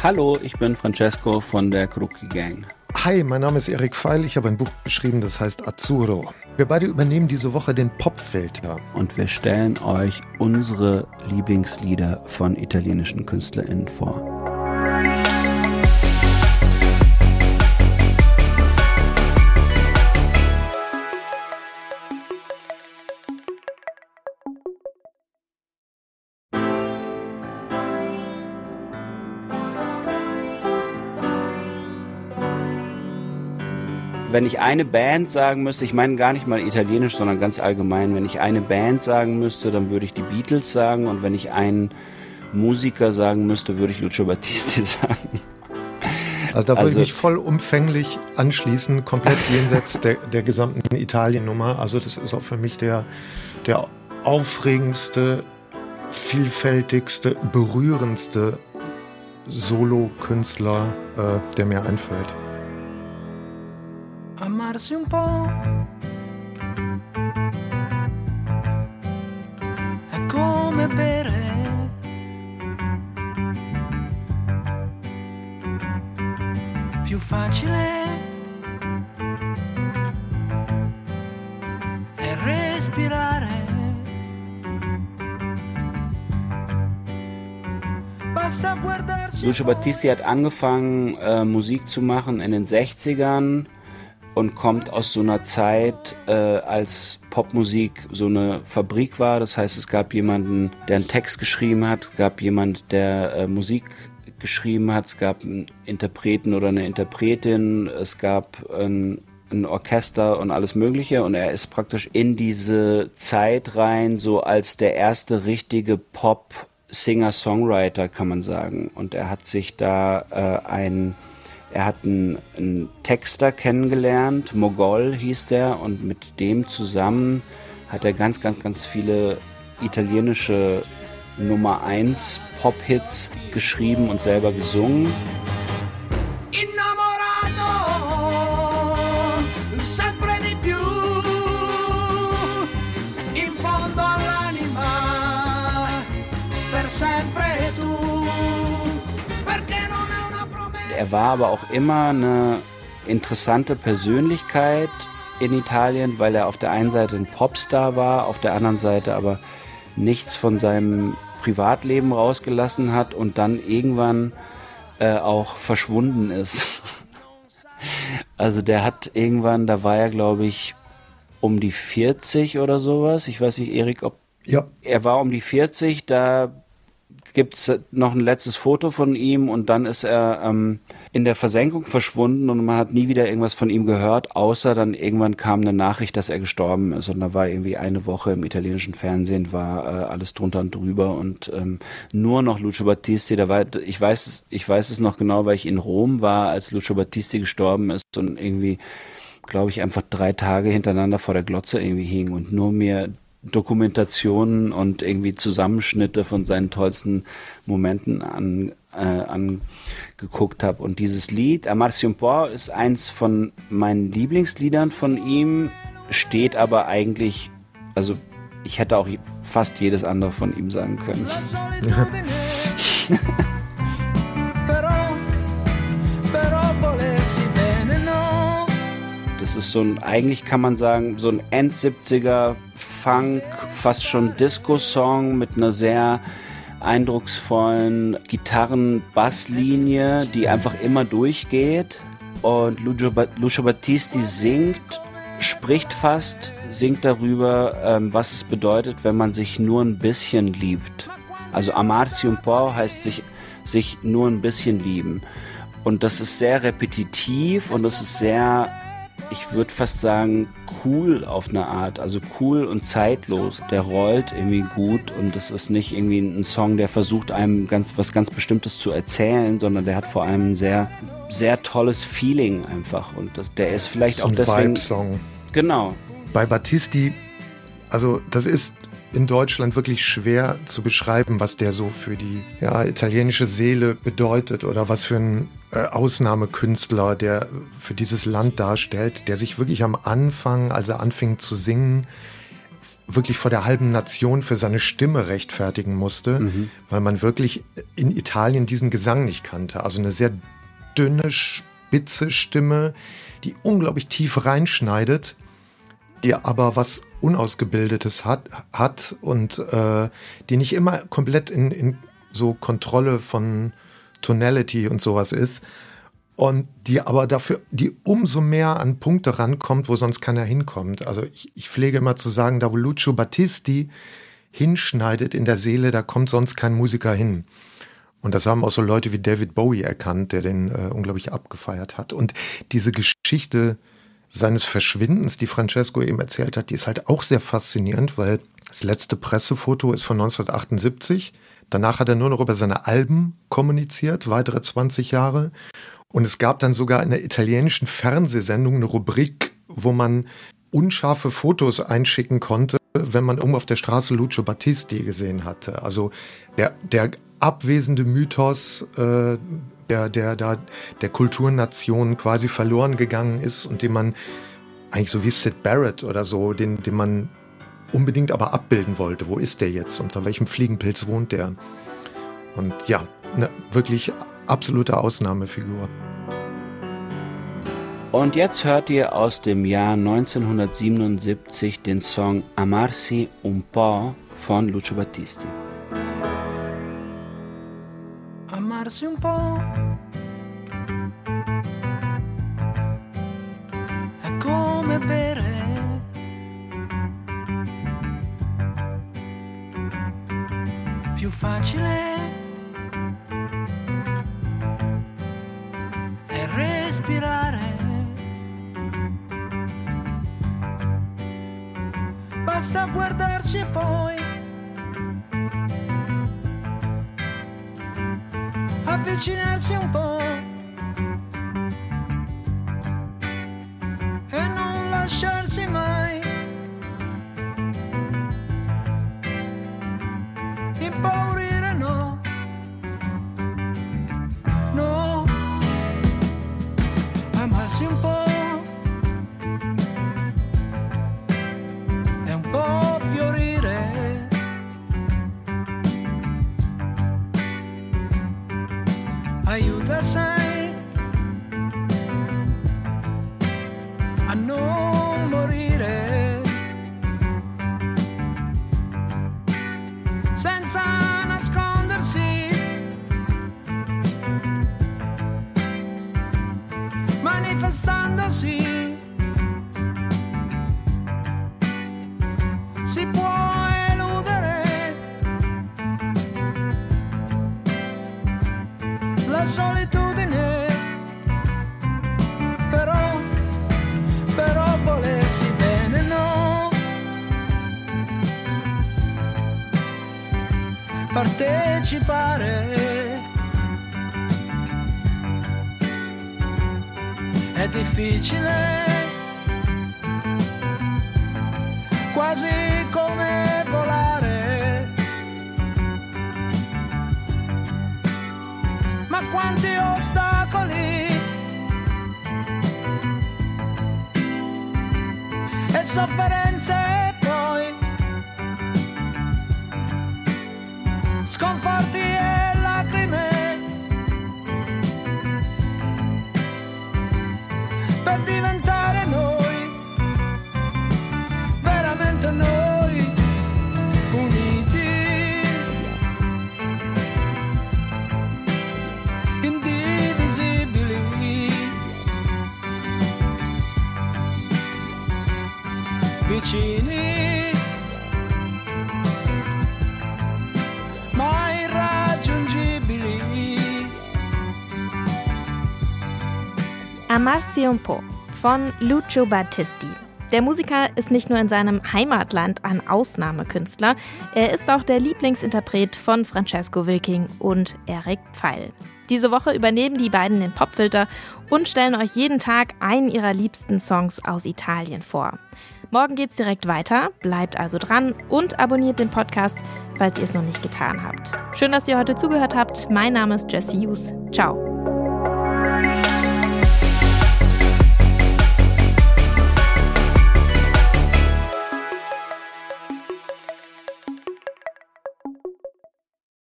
Hallo, ich bin Francesco von der Kruki Gang. Hi, mein Name ist Erik Feil. Ich habe ein Buch geschrieben, das heißt Azzurro. Wir beide übernehmen diese Woche den Popfilter. Und wir stellen euch unsere Lieblingslieder von italienischen KünstlerInnen vor. Wenn ich eine Band sagen müsste, ich meine gar nicht mal italienisch, sondern ganz allgemein, wenn ich eine Band sagen müsste, dann würde ich die Beatles sagen und wenn ich einen Musiker sagen müsste, würde ich Lucio Battisti sagen. Also da würde also, ich mich vollumfänglich anschließen, komplett jenseits der, der gesamten Italien-Nummer. Also das ist auch für mich der, der aufregendste, vielfältigste, berührendste Solo-Künstler, äh, der mir einfällt. Amarsi un po'. È come bere. Più facile è respirare. Lucio Battisti hat angefangen, äh, Musik zu machen in den 60ern und kommt aus so einer Zeit, äh, als Popmusik so eine Fabrik war. Das heißt, es gab jemanden, der einen Text geschrieben hat, es gab jemand, der äh, Musik geschrieben hat, es gab einen Interpreten oder eine Interpretin, es gab ein, ein Orchester und alles Mögliche. Und er ist praktisch in diese Zeit rein, so als der erste richtige Pop Singer-Songwriter, kann man sagen. Und er hat sich da äh, ein er hat einen, einen Texter kennengelernt, Mogol hieß der, und mit dem zusammen hat er ganz, ganz, ganz viele italienische Nummer 1 Pop-Hits geschrieben und selber gesungen. Er war aber auch immer eine interessante Persönlichkeit in Italien, weil er auf der einen Seite ein Popstar war, auf der anderen Seite aber nichts von seinem Privatleben rausgelassen hat und dann irgendwann äh, auch verschwunden ist. also der hat irgendwann, da war er glaube ich um die 40 oder sowas. Ich weiß nicht, Erik, ob ja. er war um die 40, da gibt es noch ein letztes Foto von ihm und dann ist er ähm, in der Versenkung verschwunden und man hat nie wieder irgendwas von ihm gehört, außer dann irgendwann kam eine Nachricht, dass er gestorben ist. Und da war irgendwie eine Woche im italienischen Fernsehen war äh, alles drunter und drüber und ähm, nur noch Lucio Battisti, da war ich weiß ich weiß es noch genau, weil ich in Rom war, als Lucio Battisti gestorben ist und irgendwie glaube ich einfach drei Tage hintereinander vor der Glotze irgendwie hing und nur mir Dokumentationen und irgendwie Zusammenschnitte von seinen tollsten Momenten an, äh, angeguckt habe. Und dieses Lied, Amarcio Po, ist eins von meinen Lieblingsliedern von ihm, steht aber eigentlich, also ich hätte auch fast jedes andere von ihm sagen können. Das ist so ein, eigentlich kann man sagen, so ein End-70er Funk, fast schon Disco-Song mit einer sehr eindrucksvollen Gitarren-Basslinie, die einfach immer durchgeht. Und Lucio, Lucio Battisti singt, spricht fast, singt darüber, ähm, was es bedeutet, wenn man sich nur ein bisschen liebt. Also amarsi un po heißt sich, sich nur ein bisschen lieben. Und das ist sehr repetitiv und das ist sehr ich würde fast sagen, cool auf eine Art. Also cool und zeitlos. Der rollt irgendwie gut und das ist nicht irgendwie ein Song, der versucht einem ganz was ganz Bestimmtes zu erzählen, sondern der hat vor allem ein sehr, sehr tolles Feeling einfach. Und das, der ist vielleicht so auch deswegen. Vibe-Song. Genau. Bei Battisti, also das ist in Deutschland wirklich schwer zu beschreiben, was der so für die ja, italienische Seele bedeutet oder was für ein äh, Ausnahmekünstler der für dieses Land darstellt, der sich wirklich am Anfang, als er anfing zu singen, wirklich vor der halben Nation für seine Stimme rechtfertigen musste, mhm. weil man wirklich in Italien diesen Gesang nicht kannte. Also eine sehr dünne, spitze Stimme, die unglaublich tief reinschneidet, die aber was Unausgebildetes hat, hat und äh, die nicht immer komplett in, in so Kontrolle von Tonality und sowas ist. Und die aber dafür, die umso mehr an Punkte rankommt, wo sonst keiner hinkommt. Also ich, ich pflege immer zu sagen, da wo Lucio Battisti hinschneidet in der Seele, da kommt sonst kein Musiker hin. Und das haben auch so Leute wie David Bowie erkannt, der den äh, unglaublich abgefeiert hat. Und diese Geschichte seines Verschwindens, die Francesco eben erzählt hat, die ist halt auch sehr faszinierend, weil das letzte Pressefoto ist von 1978. Danach hat er nur noch über seine Alben kommuniziert, weitere 20 Jahre. Und es gab dann sogar in der italienischen Fernsehsendung eine Rubrik, wo man unscharfe Fotos einschicken konnte, wenn man irgendwo auf der Straße Lucio Battisti gesehen hatte. Also der, der abwesende Mythos, äh, der, der da der Kulturnation quasi verloren gegangen ist und den man eigentlich so wie Sid Barrett oder so, den, den man unbedingt aber abbilden wollte. Wo ist der jetzt? Unter welchem Fliegenpilz wohnt der? Und ja, eine wirklich absolute Ausnahmefigur. Und jetzt hört ihr aus dem Jahr 1977 den Song Amarsi un po' von Lucio Battisti. Amarsi un po' è come bere. Più facile respirare. Basta guardarci poi avvicinarsi un po' aiuta sai a non morire senza nascondersi. Manifestandosi partecipare. È difficile quasi come and even Amarsi un po' von Lucio Battisti. Der Musiker ist nicht nur in seinem Heimatland ein Ausnahmekünstler, er ist auch der Lieblingsinterpret von Francesco Wilking und Eric Pfeil. Diese Woche übernehmen die beiden den Popfilter und stellen euch jeden Tag einen ihrer liebsten Songs aus Italien vor. Morgen geht's direkt weiter, bleibt also dran und abonniert den Podcast, falls ihr es noch nicht getan habt. Schön, dass ihr heute zugehört habt. Mein Name ist Jesse Hughes. Ciao.